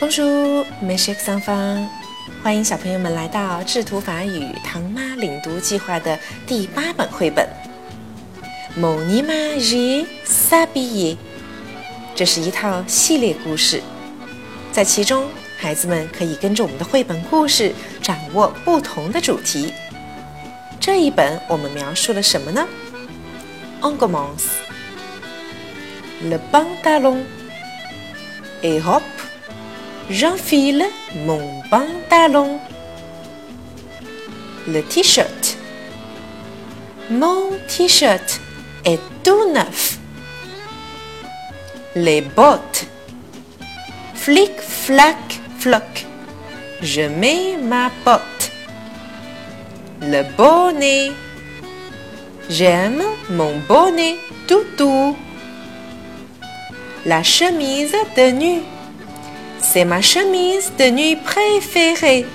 Bonjour, mes chers enfants！欢迎小朋友们来到智图法语唐妈领读计划的第八本绘本《Mon image s a b i e》。这是一套系列故事，在其中，孩子们可以跟着我们的绘本故事，掌握不同的主题。这一本我们描述了什么呢？On commence. Le pantalon. Et hop, j'enfile mon pantalon. Le t-shirt. Mon t-shirt est tout neuf. Les bottes. Flic, flac, floc. Je mets ma botte le bonnet. J'aime mon bonnet toutou. La chemise de nuit. C'est ma chemise de nuit préférée.